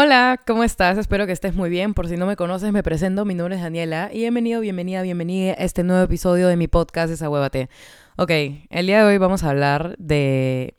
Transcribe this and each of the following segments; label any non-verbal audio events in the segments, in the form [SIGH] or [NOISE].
Hola, ¿cómo estás? Espero que estés muy bien. Por si no me conoces, me presento. Mi nombre es Daniela y bienvenido, bienvenida, bienvenida a este nuevo episodio de mi podcast Desahuévate. Ok, el día de hoy vamos a hablar de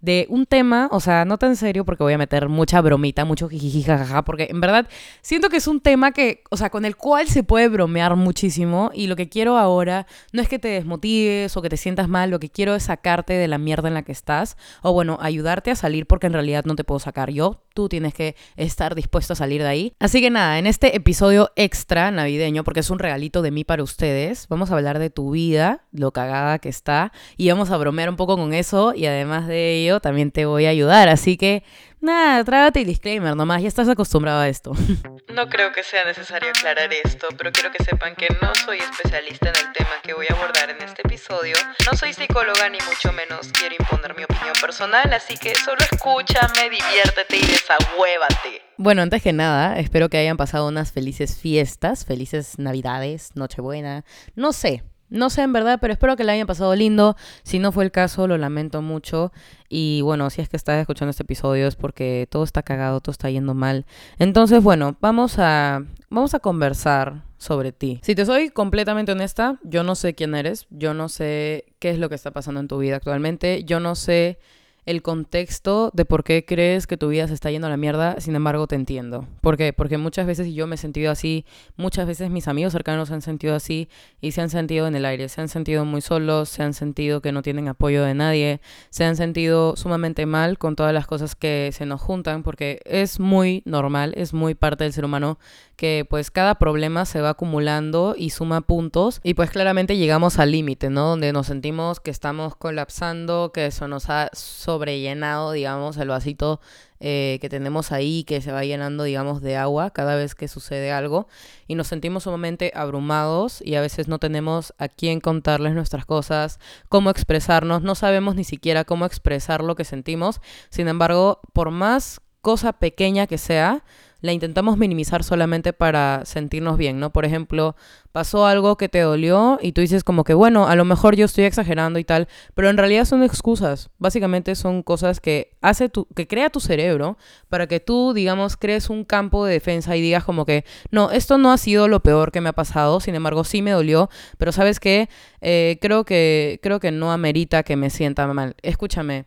de un tema, o sea, no tan serio porque voy a meter mucha bromita, mucho jijiji, jajaja, porque en verdad siento que es un tema que, o sea, con el cual se puede bromear muchísimo y lo que quiero ahora no es que te desmotives o que te sientas mal, lo que quiero es sacarte de la mierda en la que estás o bueno, ayudarte a salir porque en realidad no te puedo sacar yo, tú tienes que estar dispuesto a salir de ahí. Así que nada, en este episodio extra navideño, porque es un regalito de mí para ustedes, vamos a hablar de tu vida, lo cagada que está y vamos a bromear un poco con eso y además de ello también te voy a ayudar. Así que, nada, trágate el disclaimer nomás, ya estás acostumbrado a esto. [LAUGHS] No creo que sea necesario aclarar esto, pero quiero que sepan que no soy especialista en el tema que voy a abordar en este episodio. No soy psicóloga ni mucho menos quiero imponer mi opinión personal, así que solo escúchame, diviértete y desahuévate. Bueno, antes que nada, espero que hayan pasado unas felices fiestas, felices navidades, Nochebuena, no sé, no sé en verdad, pero espero que le hayan pasado lindo. Si no fue el caso, lo lamento mucho. Y bueno, si es que estás escuchando este episodio es porque todo está cagado, todo está yendo mal. Entonces, bueno, vamos a, vamos a conversar sobre ti. Si te soy completamente honesta, yo no sé quién eres, yo no sé qué es lo que está pasando en tu vida actualmente, yo no sé el contexto de por qué crees que tu vida se está yendo a la mierda, sin embargo te entiendo. ¿Por qué? Porque muchas veces yo me he sentido así, muchas veces mis amigos cercanos se han sentido así y se han sentido en el aire, se han sentido muy solos, se han sentido que no tienen apoyo de nadie, se han sentido sumamente mal con todas las cosas que se nos juntan, porque es muy normal, es muy parte del ser humano que pues cada problema se va acumulando y suma puntos y pues claramente llegamos al límite, ¿no? Donde nos sentimos que estamos colapsando, que eso nos ha sobrellenado, digamos, el vasito eh, que tenemos ahí, que se va llenando, digamos, de agua cada vez que sucede algo. Y nos sentimos sumamente abrumados y a veces no tenemos a quién contarles nuestras cosas, cómo expresarnos, no sabemos ni siquiera cómo expresar lo que sentimos, sin embargo, por más cosa pequeña que sea, la intentamos minimizar solamente para sentirnos bien, ¿no? Por ejemplo, pasó algo que te dolió y tú dices como que, bueno, a lo mejor yo estoy exagerando y tal, pero en realidad son excusas. Básicamente son cosas que hace tu, que crea tu cerebro para que tú, digamos, crees un campo de defensa y digas como que, no, esto no ha sido lo peor que me ha pasado, sin embargo sí me dolió, pero sabes qué, eh, creo que, creo que no amerita que me sienta mal. Escúchame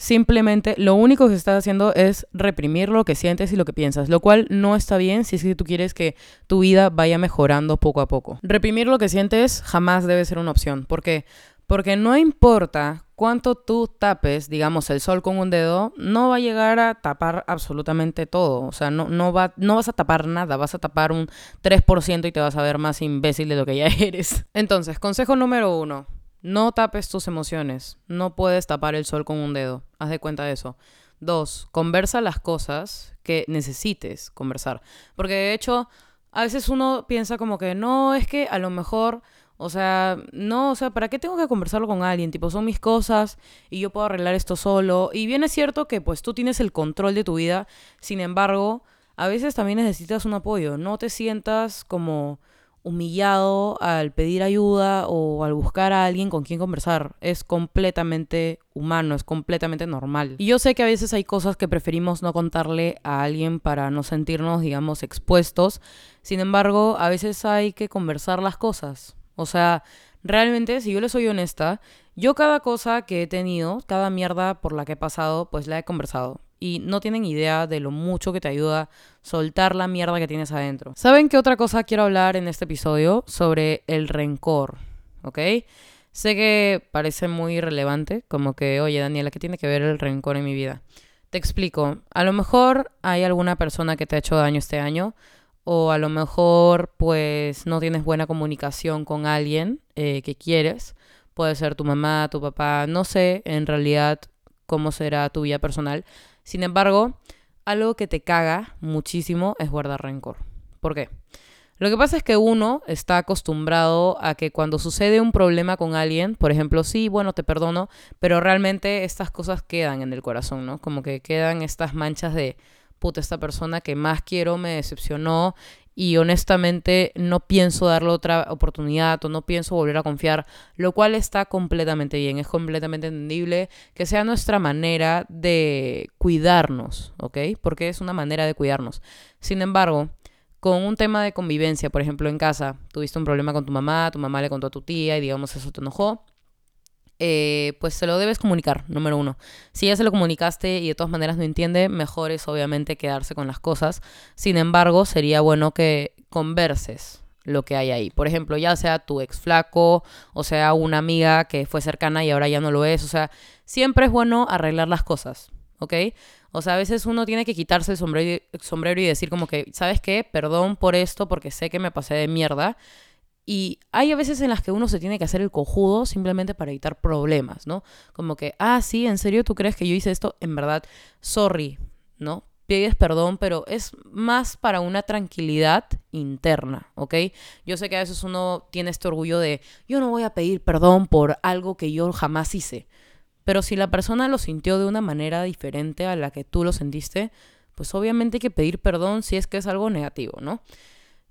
Simplemente lo único que estás haciendo es reprimir lo que sientes y lo que piensas, lo cual no está bien si es que tú quieres que tu vida vaya mejorando poco a poco. Reprimir lo que sientes jamás debe ser una opción. ¿Por qué? Porque no importa cuánto tú tapes, digamos, el sol con un dedo, no va a llegar a tapar absolutamente todo. O sea, no, no, va, no vas a tapar nada, vas a tapar un 3% y te vas a ver más imbécil de lo que ya [LAUGHS] eres. Entonces, consejo número uno no tapes tus emociones. No puedes tapar el sol con un dedo. Haz de cuenta de eso. Dos, conversa las cosas que necesites conversar. Porque de hecho, a veces uno piensa como que no, es que a lo mejor, o sea, no, o sea, ¿para qué tengo que conversarlo con alguien? Tipo, son mis cosas y yo puedo arreglar esto solo. Y bien es cierto que pues tú tienes el control de tu vida. Sin embargo, a veces también necesitas un apoyo. No te sientas como humillado al pedir ayuda o al buscar a alguien con quien conversar. Es completamente humano, es completamente normal. Y yo sé que a veces hay cosas que preferimos no contarle a alguien para no sentirnos, digamos, expuestos. Sin embargo, a veces hay que conversar las cosas. O sea, realmente, si yo le soy honesta, yo cada cosa que he tenido, cada mierda por la que he pasado, pues la he conversado y no tienen idea de lo mucho que te ayuda soltar la mierda que tienes adentro. ¿Saben qué otra cosa quiero hablar en este episodio? Sobre el rencor, ¿ok? Sé que parece muy irrelevante, como que, oye Daniela, ¿qué tiene que ver el rencor en mi vida? Te explico, a lo mejor hay alguna persona que te ha hecho daño este año, o a lo mejor pues no tienes buena comunicación con alguien eh, que quieres, puede ser tu mamá, tu papá, no sé en realidad cómo será tu vida personal, sin embargo, algo que te caga muchísimo es guardar rencor. ¿Por qué? Lo que pasa es que uno está acostumbrado a que cuando sucede un problema con alguien, por ejemplo, sí, bueno, te perdono, pero realmente estas cosas quedan en el corazón, ¿no? Como que quedan estas manchas de puta, esta persona que más quiero me decepcionó y honestamente no pienso darle otra oportunidad o no pienso volver a confiar, lo cual está completamente bien, es completamente entendible que sea nuestra manera de cuidarnos, ¿ok? Porque es una manera de cuidarnos. Sin embargo, con un tema de convivencia, por ejemplo, en casa, tuviste un problema con tu mamá, tu mamá le contó a tu tía y digamos eso te enojó, eh, pues se lo debes comunicar, número uno. Si ya se lo comunicaste y de todas maneras no entiende, mejor es obviamente quedarse con las cosas. Sin embargo, sería bueno que converses lo que hay ahí. Por ejemplo, ya sea tu ex flaco, o sea una amiga que fue cercana y ahora ya no lo es. O sea, siempre es bueno arreglar las cosas, ¿ok? O sea, a veces uno tiene que quitarse el sombrero, y decir como que, ¿sabes qué? Perdón por esto porque sé que me pasé de mierda y hay a veces en las que uno se tiene que hacer el cojudo simplemente para evitar problemas, ¿no? Como que, ah, sí, ¿en serio tú crees que yo hice esto? En verdad, sorry, ¿no? Pides perdón, pero es más para una tranquilidad interna, ¿ok? Yo sé que a veces uno tiene este orgullo de, yo no voy a pedir perdón por algo que yo jamás hice. Pero si la persona lo sintió de una manera diferente a la que tú lo sentiste, pues obviamente hay que pedir perdón si es que es algo negativo, ¿no?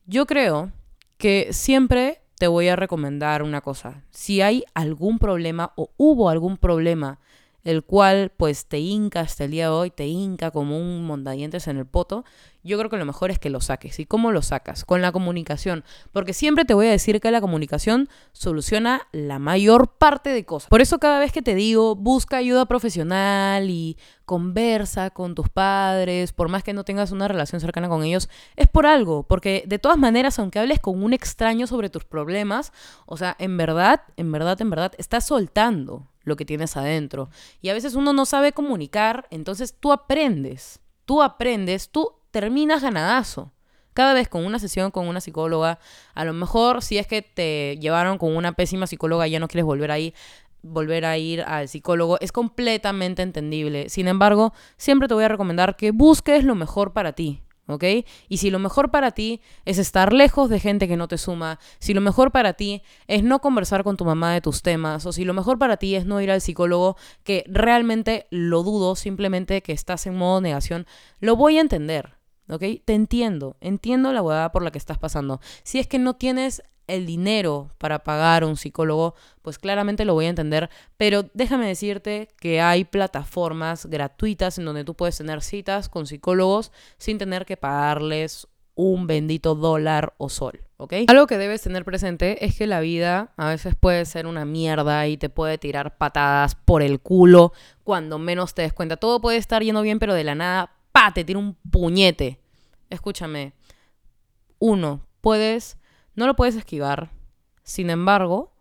Yo creo que siempre te voy a recomendar una cosa. Si hay algún problema o hubo algún problema el cual pues te hinca hasta el día de hoy, te hinca como un mondadientes en el poto, yo creo que lo mejor es que lo saques. ¿Y cómo lo sacas? Con la comunicación. Porque siempre te voy a decir que la comunicación soluciona la mayor parte de cosas. Por eso cada vez que te digo, busca ayuda profesional y conversa con tus padres, por más que no tengas una relación cercana con ellos, es por algo. Porque de todas maneras, aunque hables con un extraño sobre tus problemas, o sea, en verdad, en verdad, en verdad, estás soltando lo que tienes adentro. Y a veces uno no sabe comunicar, entonces tú aprendes, tú aprendes, tú terminas ganadazo. Cada vez con una sesión con una psicóloga, a lo mejor si es que te llevaron con una pésima psicóloga y ya no quieres volver ahí, volver a ir al psicólogo, es completamente entendible. Sin embargo, siempre te voy a recomendar que busques lo mejor para ti. ¿Ok? Y si lo mejor para ti es estar lejos de gente que no te suma, si lo mejor para ti es no conversar con tu mamá de tus temas, o si lo mejor para ti es no ir al psicólogo, que realmente lo dudo, simplemente que estás en modo negación, lo voy a entender, ¿ok? Te entiendo, entiendo la huevada por la que estás pasando. Si es que no tienes el dinero para pagar un psicólogo, pues claramente lo voy a entender, pero déjame decirte que hay plataformas gratuitas en donde tú puedes tener citas con psicólogos sin tener que pagarles un bendito dólar o sol, ¿ok? Algo que debes tener presente es que la vida a veces puede ser una mierda y te puede tirar patadas por el culo cuando menos te des cuenta. Todo puede estar yendo bien, pero de la nada, pa, te tira un puñete. Escúchame. Uno, puedes no lo puedes esquivar. Sin embargo,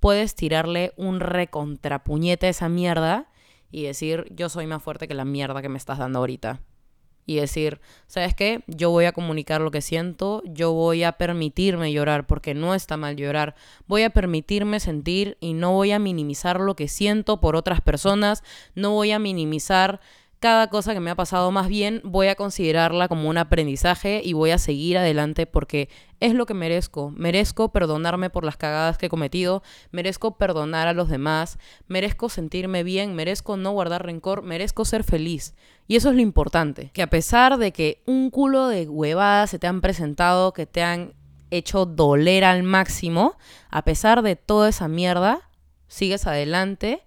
puedes tirarle un recontrapuñete a esa mierda y decir, yo soy más fuerte que la mierda que me estás dando ahorita. Y decir, ¿sabes qué? Yo voy a comunicar lo que siento, yo voy a permitirme llorar, porque no está mal llorar. Voy a permitirme sentir y no voy a minimizar lo que siento por otras personas, no voy a minimizar cada cosa que me ha pasado, más bien voy a considerarla como un aprendizaje y voy a seguir adelante porque es lo que merezco. Merezco perdonarme por las cagadas que he cometido, merezco perdonar a los demás, merezco sentirme bien, merezco no guardar rencor, merezco ser feliz. Y eso es lo importante, que a pesar de que un culo de huevadas se te han presentado, que te han hecho doler al máximo, a pesar de toda esa mierda, sigues adelante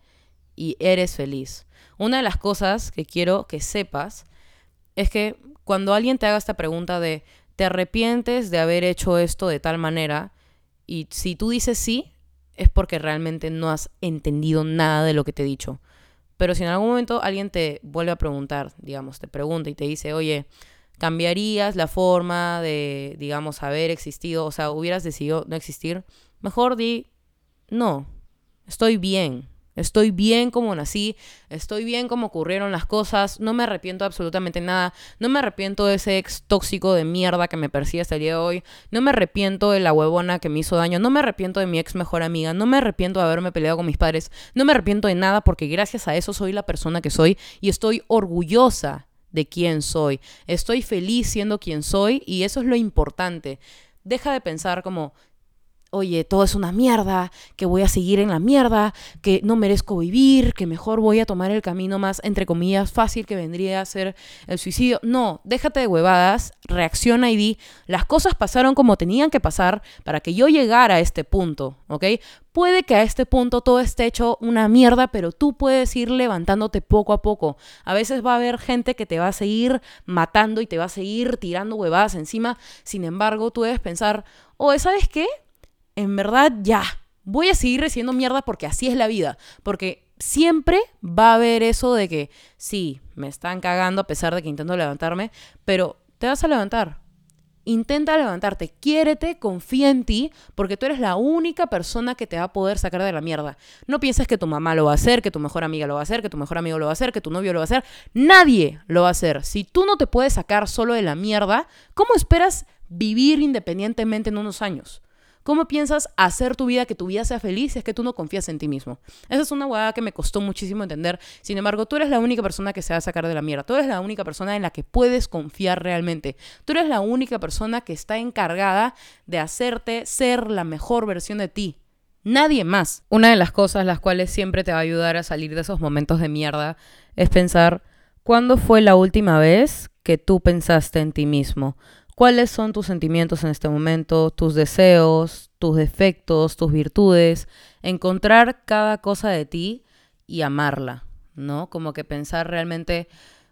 y eres feliz. Una de las cosas que quiero que sepas es que cuando alguien te haga esta pregunta de ¿te arrepientes de haber hecho esto de tal manera? Y si tú dices sí, es porque realmente no has entendido nada de lo que te he dicho. Pero si en algún momento alguien te vuelve a preguntar, digamos, te pregunta y te dice, oye, ¿cambiarías la forma de, digamos, haber existido? O sea, hubieras decidido no existir. Mejor di, no, estoy bien, Estoy bien como nací, estoy bien como ocurrieron las cosas, no me arrepiento absolutamente nada, no me arrepiento de ese ex tóxico de mierda que me persigue hasta el día de hoy, no me arrepiento de la huevona que me hizo daño, no me arrepiento de mi ex mejor amiga, no me arrepiento de haberme peleado con mis padres, no me arrepiento de nada porque gracias a eso soy la persona que soy y estoy orgullosa de quién soy, estoy feliz siendo quien soy y eso es lo importante. Deja de pensar como oye, todo es una mierda, que voy a seguir en la mierda, que no merezco vivir, que mejor voy a tomar el camino más, entre comillas, fácil que vendría a ser el suicidio. No, déjate de huevadas, reacciona y di, las cosas pasaron como tenían que pasar para que yo llegara a este punto, ¿ok? Puede que a este punto todo esté hecho una mierda, pero tú puedes ir levantándote poco a poco. A veces va a haber gente que te va a seguir matando y te va a seguir tirando huevadas encima. Sin embargo, tú debes pensar, oye, ¿sabes qué? En verdad ya, voy a seguir recibiendo mierda porque así es la vida. Porque siempre va a haber eso de que sí, me están cagando a pesar de que intento levantarme, pero te vas a levantar. Intenta levantarte, quiérete, confía en ti, porque tú eres la única persona que te va a poder sacar de la mierda. No pienses que tu mamá lo va a hacer, que tu mejor amiga lo va a hacer, que tu mejor amigo lo va a hacer, que tu novio lo va a hacer. Nadie lo va a hacer. Si tú no te puedes sacar solo de la mierda, ¿cómo esperas vivir independientemente en unos años? ¿Cómo piensas hacer tu vida, que tu vida sea feliz si es que tú no confías en ti mismo? Esa es una hueá que me costó muchísimo entender. Sin embargo, tú eres la única persona que se va a sacar de la mierda. Tú eres la única persona en la que puedes confiar realmente. Tú eres la única persona que está encargada de hacerte ser la mejor versión de ti. Nadie más. Una de las cosas las cuales siempre te va a ayudar a salir de esos momentos de mierda es pensar, ¿cuándo fue la última vez que tú pensaste en ti mismo? Cuáles son tus sentimientos en este momento, tus deseos, tus defectos, tus virtudes, encontrar cada cosa de ti y amarla, ¿no? Como que pensar realmente,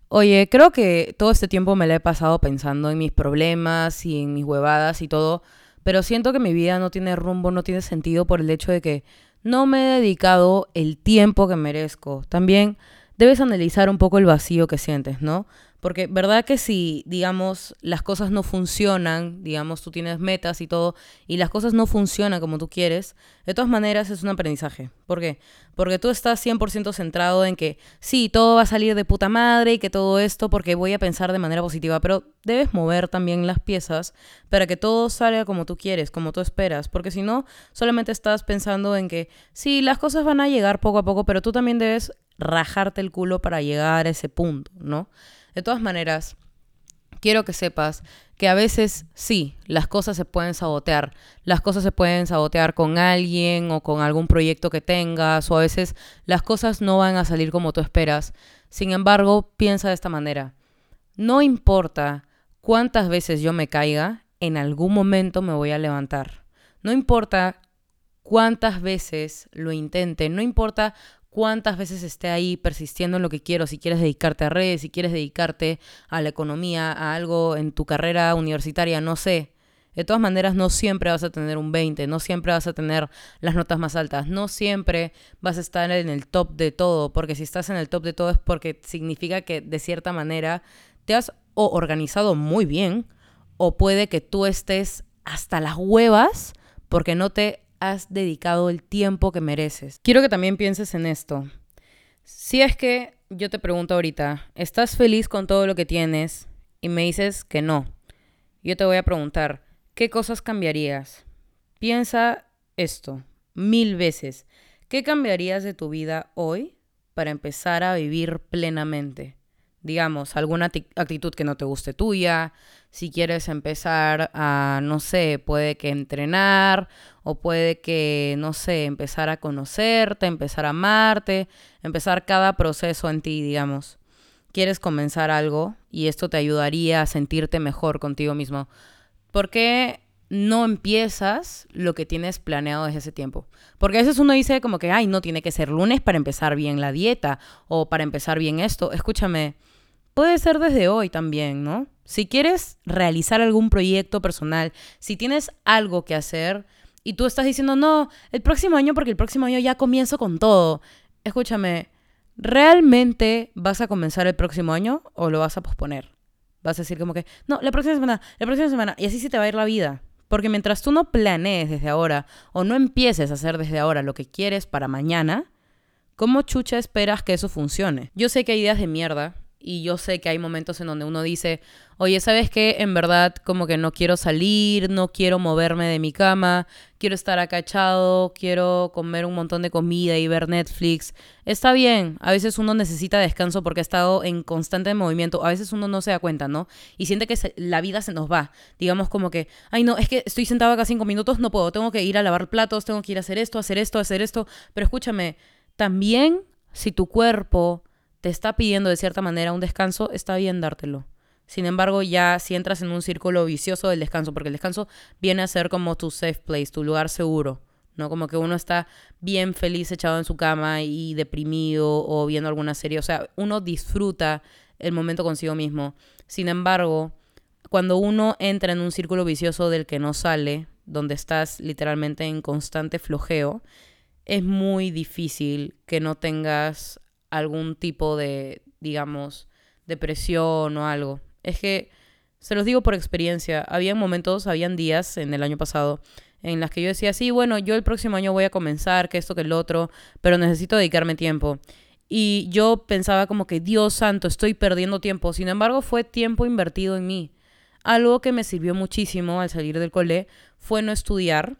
oye, creo que todo este tiempo me la he pasado pensando en mis problemas y en mis huevadas y todo, pero siento que mi vida no tiene rumbo, no tiene sentido por el hecho de que no me he dedicado el tiempo que merezco. También debes analizar un poco el vacío que sientes, ¿no? Porque verdad que si, digamos, las cosas no funcionan, digamos, tú tienes metas y todo, y las cosas no funcionan como tú quieres, de todas maneras es un aprendizaje. ¿Por qué? Porque tú estás 100% centrado en que sí, todo va a salir de puta madre y que todo esto, porque voy a pensar de manera positiva, pero debes mover también las piezas para que todo salga como tú quieres, como tú esperas, porque si no, solamente estás pensando en que sí, las cosas van a llegar poco a poco, pero tú también debes rajarte el culo para llegar a ese punto, ¿no? De todas maneras, quiero que sepas que a veces sí, las cosas se pueden sabotear. Las cosas se pueden sabotear con alguien o con algún proyecto que tengas o a veces las cosas no van a salir como tú esperas. Sin embargo, piensa de esta manera. No importa cuántas veces yo me caiga, en algún momento me voy a levantar. No importa cuántas veces lo intente, no importa cuántas veces esté ahí persistiendo en lo que quiero, si quieres dedicarte a redes, si quieres dedicarte a la economía, a algo en tu carrera universitaria, no sé. De todas maneras, no siempre vas a tener un 20, no siempre vas a tener las notas más altas, no siempre vas a estar en el top de todo, porque si estás en el top de todo es porque significa que de cierta manera te has o organizado muy bien, o puede que tú estés hasta las huevas porque no te has dedicado el tiempo que mereces. Quiero que también pienses en esto. Si es que yo te pregunto ahorita, ¿estás feliz con todo lo que tienes? Y me dices que no. Yo te voy a preguntar, ¿qué cosas cambiarías? Piensa esto mil veces. ¿Qué cambiarías de tu vida hoy para empezar a vivir plenamente? digamos, alguna actitud que no te guste tuya, si quieres empezar a, no sé, puede que entrenar o puede que, no sé, empezar a conocerte, empezar a amarte, empezar cada proceso en ti, digamos. Quieres comenzar algo y esto te ayudaría a sentirte mejor contigo mismo. ¿Por qué no empiezas lo que tienes planeado desde ese tiempo. Porque a veces uno dice como que, ay, no tiene que ser lunes para empezar bien la dieta o para empezar bien esto. Escúchame, Puede ser desde hoy también, ¿no? Si quieres realizar algún proyecto personal, si tienes algo que hacer y tú estás diciendo, no, el próximo año porque el próximo año ya comienzo con todo. Escúchame, ¿realmente vas a comenzar el próximo año o lo vas a posponer? Vas a decir como que, no, la próxima semana, la próxima semana, y así se te va a ir la vida. Porque mientras tú no planees desde ahora o no empieces a hacer desde ahora lo que quieres para mañana, ¿cómo chucha esperas que eso funcione? Yo sé que hay ideas de mierda y yo sé que hay momentos en donde uno dice, oye, ¿sabes qué? En verdad como que no quiero salir, no quiero moverme de mi cama, quiero estar acachado, quiero comer un montón de comida y ver Netflix. Está bien, a veces uno necesita descanso porque ha estado en constante movimiento, a veces uno no se da cuenta, ¿no? Y siente que la vida se nos va. Digamos como que, ay no, es que estoy sentado acá cinco minutos, no puedo, tengo que ir a lavar platos, tengo que ir a hacer esto, hacer esto, hacer esto. Pero escúchame, también si tu cuerpo te está pidiendo de cierta manera un descanso, está bien dártelo. Sin embargo, ya si entras en un círculo vicioso del descanso, porque el descanso viene a ser como tu safe place, tu lugar seguro, ¿no? Como que uno está bien feliz echado en su cama y deprimido o viendo alguna serie, o sea, uno disfruta el momento consigo mismo. Sin embargo, cuando uno entra en un círculo vicioso del que no sale, donde estás literalmente en constante flojeo, es muy difícil que no tengas algún tipo de, digamos, depresión o algo. Es que, se los digo por experiencia, había momentos, habían días en el año pasado en las que yo decía, sí, bueno, yo el próximo año voy a comenzar, que esto, que el otro, pero necesito dedicarme tiempo. Y yo pensaba como que, Dios santo, estoy perdiendo tiempo. Sin embargo, fue tiempo invertido en mí. Algo que me sirvió muchísimo al salir del cole fue no estudiar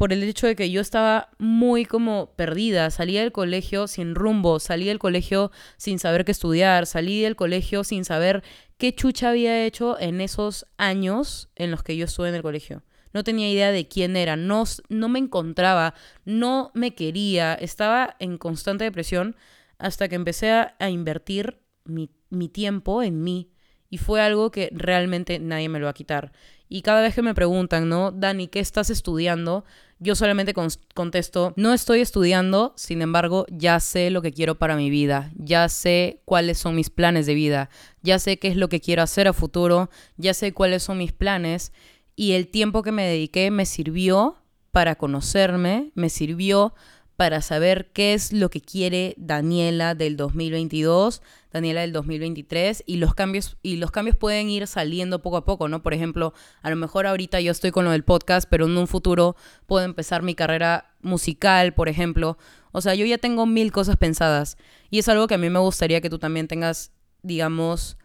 por el hecho de que yo estaba muy como perdida, salía del colegio sin rumbo, salí del colegio sin saber qué estudiar, salí del colegio sin saber qué chucha había hecho en esos años en los que yo estuve en el colegio. No tenía idea de quién era, no, no me encontraba, no me quería, estaba en constante depresión hasta que empecé a, a invertir mi, mi tiempo en mí. Y fue algo que realmente nadie me lo va a quitar. Y cada vez que me preguntan, ¿no? Dani, ¿qué estás estudiando? Yo solamente contesto, no estoy estudiando, sin embargo, ya sé lo que quiero para mi vida, ya sé cuáles son mis planes de vida, ya sé qué es lo que quiero hacer a futuro, ya sé cuáles son mis planes y el tiempo que me dediqué me sirvió para conocerme, me sirvió para saber qué es lo que quiere Daniela del 2022, Daniela del 2023 y los cambios y los cambios pueden ir saliendo poco a poco, ¿no? Por ejemplo, a lo mejor ahorita yo estoy con lo del podcast, pero en un futuro puedo empezar mi carrera musical, por ejemplo. O sea, yo ya tengo mil cosas pensadas y es algo que a mí me gustaría que tú también tengas, digamos,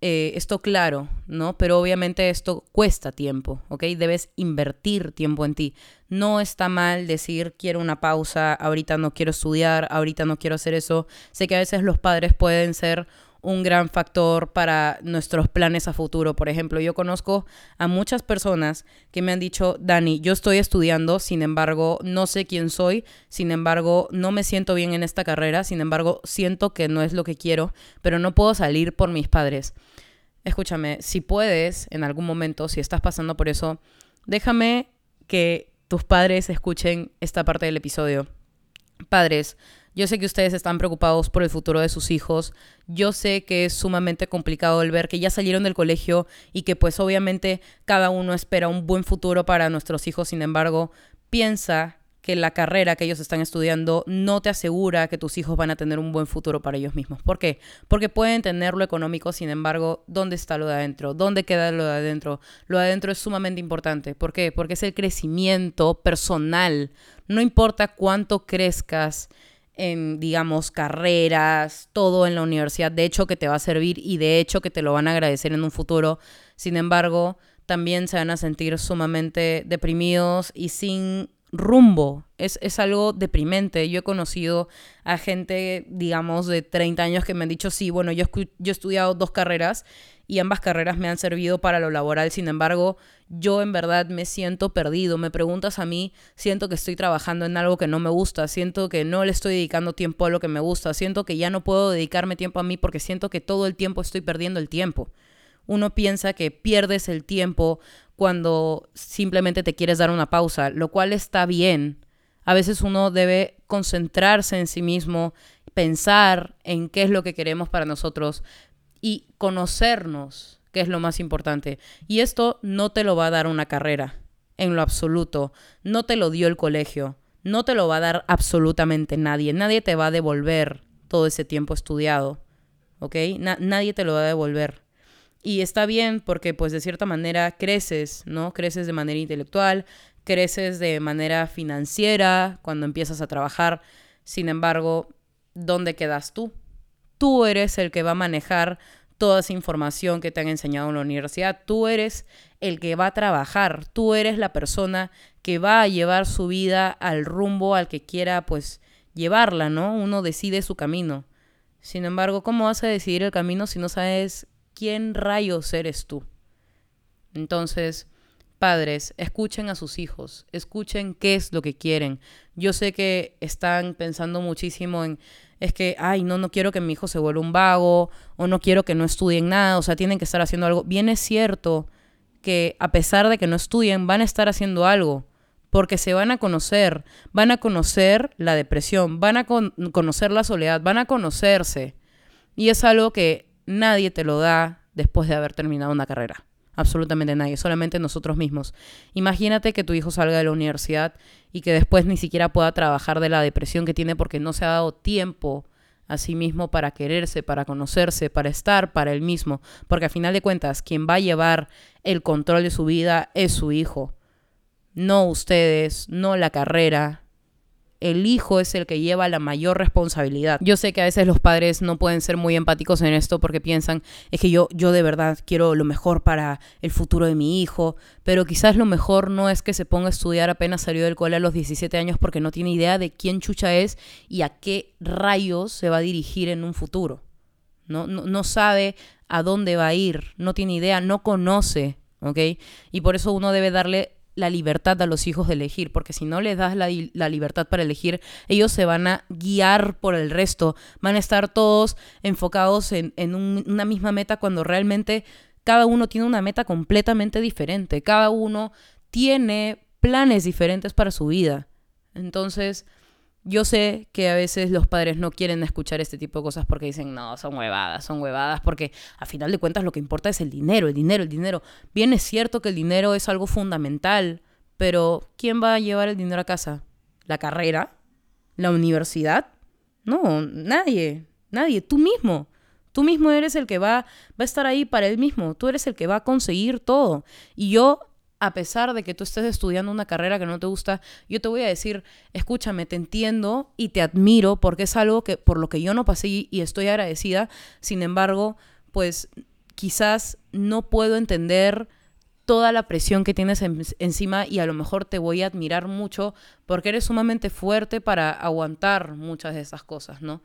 eh, esto claro, ¿no? Pero obviamente esto cuesta tiempo, ¿ok? Debes invertir tiempo en ti. No está mal decir quiero una pausa, ahorita no quiero estudiar, ahorita no quiero hacer eso. Sé que a veces los padres pueden ser un gran factor para nuestros planes a futuro. Por ejemplo, yo conozco a muchas personas que me han dicho, Dani, yo estoy estudiando, sin embargo, no sé quién soy, sin embargo, no me siento bien en esta carrera, sin embargo, siento que no es lo que quiero, pero no puedo salir por mis padres. Escúchame, si puedes, en algún momento, si estás pasando por eso, déjame que tus padres escuchen esta parte del episodio. Padres, yo sé que ustedes están preocupados por el futuro de sus hijos. Yo sé que es sumamente complicado el ver que ya salieron del colegio y que pues obviamente cada uno espera un buen futuro para nuestros hijos. Sin embargo, piensa que la carrera que ellos están estudiando no te asegura que tus hijos van a tener un buen futuro para ellos mismos. ¿Por qué? Porque pueden tener lo económico, sin embargo, ¿dónde está lo de adentro? ¿Dónde queda lo de adentro? Lo de adentro es sumamente importante. ¿Por qué? Porque es el crecimiento personal. No importa cuánto crezcas en, digamos, carreras, todo en la universidad, de hecho que te va a servir y de hecho que te lo van a agradecer en un futuro. Sin embargo, también se van a sentir sumamente deprimidos y sin rumbo. Es, es, algo deprimente. Yo he conocido a gente, digamos, de 30 años que me han dicho, sí, bueno, yo, yo he estudiado dos carreras y ambas carreras me han servido para lo laboral. Sin embargo, yo en verdad me siento perdido. Me preguntas a mí, siento que estoy trabajando en algo que no me gusta, siento que no le estoy dedicando tiempo a lo que me gusta, siento que ya no puedo dedicarme tiempo a mí porque siento que todo el tiempo estoy perdiendo el tiempo. Uno piensa que pierdes el tiempo cuando simplemente te quieres dar una pausa, lo cual está bien. A veces uno debe concentrarse en sí mismo, pensar en qué es lo que queremos para nosotros, y conocernos, que es lo más importante. Y esto no te lo va a dar una carrera, en lo absoluto. No te lo dio el colegio. No te lo va a dar absolutamente nadie. Nadie te va a devolver todo ese tiempo estudiado. ¿Ok? nadie te lo va a devolver. Y está bien porque pues de cierta manera creces, ¿no? Creces de manera intelectual, creces de manera financiera cuando empiezas a trabajar. Sin embargo, ¿dónde quedas tú? Tú eres el que va a manejar toda esa información que te han enseñado en la universidad. Tú eres el que va a trabajar. Tú eres la persona que va a llevar su vida al rumbo al que quiera, pues, llevarla, ¿no? Uno decide su camino. Sin embargo, ¿cómo vas a decidir el camino si no sabes quién rayos eres tú? Entonces, padres, escuchen a sus hijos, escuchen qué es lo que quieren. Yo sé que están pensando muchísimo en, es que, ay, no, no quiero que mi hijo se vuelva un vago, o no quiero que no estudien nada, o sea, tienen que estar haciendo algo. Bien es cierto que a pesar de que no estudien, van a estar haciendo algo, porque se van a conocer, van a conocer la depresión, van a conocer la soledad, van a conocerse. Y es algo que nadie te lo da después de haber terminado una carrera. Absolutamente nadie, solamente nosotros mismos. Imagínate que tu hijo salga de la universidad y que después ni siquiera pueda trabajar de la depresión que tiene porque no se ha dado tiempo a sí mismo para quererse, para conocerse, para estar para él mismo. Porque a final de cuentas, quien va a llevar el control de su vida es su hijo. No ustedes, no la carrera, el hijo es el que lleva la mayor responsabilidad. Yo sé que a veces los padres no pueden ser muy empáticos en esto porque piensan, es que yo, yo de verdad quiero lo mejor para el futuro de mi hijo, pero quizás lo mejor no es que se ponga a estudiar apenas salió del cole a los 17 años porque no tiene idea de quién chucha es y a qué rayos se va a dirigir en un futuro. No, no, no sabe a dónde va a ir, no tiene idea, no conoce, ¿ok? Y por eso uno debe darle la libertad a los hijos de elegir, porque si no les das la, libertad para elegir, ellos se van a guiar por el resto, van a estar todos enfocados en, una misma meta cuando realmente cada uno tiene una meta completamente diferente, cada uno tiene planes diferentes para su vida. Entonces, yo sé que a veces los padres no quieren escuchar este tipo de cosas porque dicen, no, son huevadas, son huevadas, porque a final de cuentas lo que importa es el dinero, el dinero, el dinero. Bien es cierto que el dinero es algo fundamental, pero ¿quién va a llevar el dinero a casa? ¿La carrera? ¿La universidad? No, nadie, nadie, tú mismo. Tú mismo eres el que va, va a estar ahí para él mismo, tú eres el que va a conseguir todo. Y yo a pesar de que tú estés estudiando una carrera que no te gusta, yo te voy a decir, escúchame, te entiendo y te admiro porque es algo que por lo que yo no pasé y estoy agradecida. Sin embargo, pues quizás no puedo entender toda la presión que tienes encima y a lo mejor te voy a admirar mucho porque eres sumamente fuerte para aguantar muchas de esas cosas, ¿no?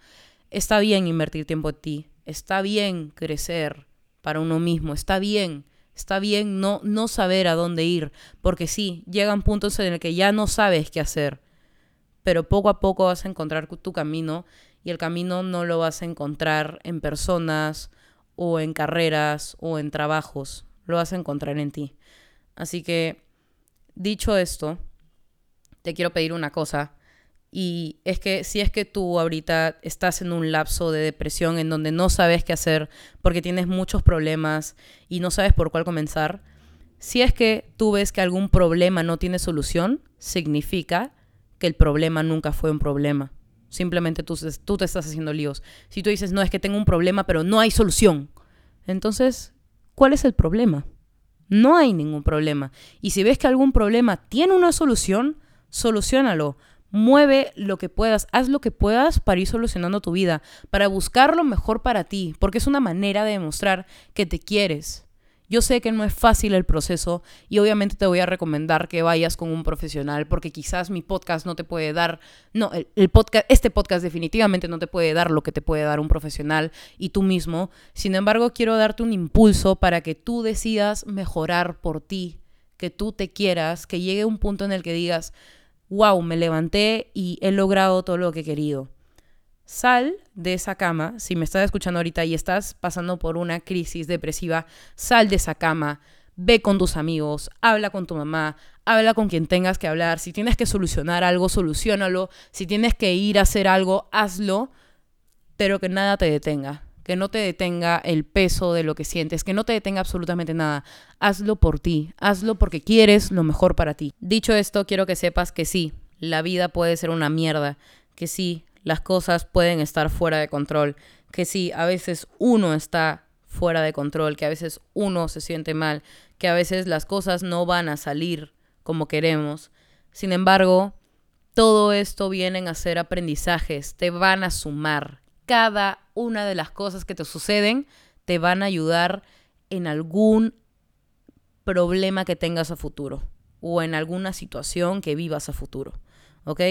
Está bien invertir tiempo en ti, está bien crecer para uno mismo, está bien Está bien no, no saber a dónde ir, porque sí, llegan puntos en el que ya no sabes qué hacer, pero poco a poco vas a encontrar tu camino y el camino no lo vas a encontrar en personas o en carreras o en trabajos, lo vas a encontrar en ti. Así que, dicho esto, te quiero pedir una cosa y es que si es que tú ahorita estás en un lapso de depresión en donde no sabes qué hacer porque tienes muchos problemas y no sabes por cuál comenzar, si es que tú ves que algún problema no tiene solución, significa que el problema nunca fue un problema. Simplemente tú, te estás haciendo líos. Si tú dices, no, es que tengo un problema, pero no hay solución, entonces, ¿cuál es el problema? No hay ningún problema. Y si ves que algún problema tiene una solución, solucionalo Mueve lo que puedas, haz lo que puedas para ir solucionando tu vida, para buscar lo mejor para ti, porque es una manera de demostrar que te quieres. Yo sé que no es fácil el proceso y obviamente te voy a recomendar que vayas con un profesional porque quizás mi podcast no te puede dar, no, el, podcast, este podcast definitivamente no te puede dar lo que te puede dar un profesional y tú mismo. Sin embargo, quiero darte un impulso para que tú decidas mejorar por ti, que tú te quieras, que llegue un punto en el que digas, wow, me levanté y he logrado todo lo que he querido. Sal de esa cama, si me estás escuchando ahorita y estás pasando por una crisis depresiva, sal de esa cama, ve con tus amigos, habla con tu mamá, habla con quien tengas que hablar, si tienes que solucionar algo, solucionalo, si tienes que ir a hacer algo, hazlo, pero que nada te detenga que no te detenga el peso de lo que sientes, que no te detenga absolutamente nada. Hazlo por ti, hazlo porque quieres lo mejor para ti. Dicho esto, quiero que sepas que sí, la vida puede ser una mierda, que sí, las cosas pueden estar fuera de control, que sí, a veces uno está fuera de control, que a veces uno se siente mal, que a veces las cosas no van a salir como queremos. Sin embargo, todo esto vienen a ser aprendizajes, te van a sumar cada una de las cosas que te suceden te van a ayudar en algún problema que tengas a futuro o en alguna situación que vivas a futuro. ¿Ok?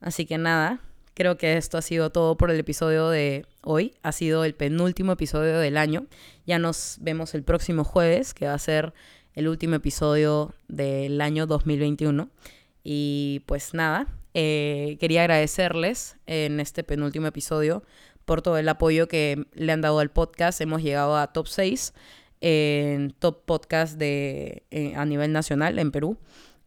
Así que nada, creo que esto ha sido todo por el episodio de hoy. Ha sido el penúltimo episodio del año. Ya nos vemos el próximo jueves, que va a ser el último episodio del año 2021. Y pues nada, eh, quería agradecerles en este penúltimo episodio por todo el apoyo que le han dado al podcast. Hemos llegado a top 6 en top podcast de, eh, a nivel nacional en Perú.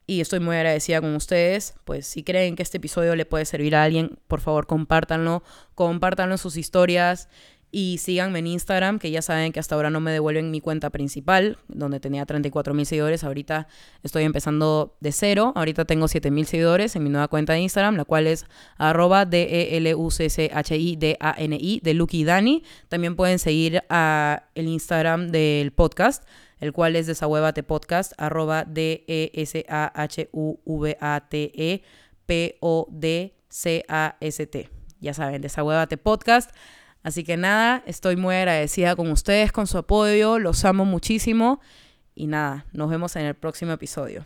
Y estoy muy agradecida con ustedes. Pues si creen que este episodio le puede servir a alguien, por favor compártanlo. Compártanlo en sus historias. Y síganme en Instagram, que ya saben que hasta ahora no me devuelven mi cuenta principal, donde tenía 34 mil seguidores. Ahorita estoy empezando de cero. Ahorita tengo 7 mil seguidores en mi nueva cuenta de Instagram, la cual es arroba D-E-L-U-C-C-H-I-D-A-N-I de Lucky Dani. También pueden seguir a el Instagram del podcast, el cual es Desahuévate Podcast, arroba D-E-S-A-H-U-V-A-T-E P-O-D-C-A-S-T. Ya saben, Desahuévate Podcast. Así que nada, estoy muy agradecida con ustedes, con su apoyo, los amo muchísimo y nada, nos vemos en el próximo episodio.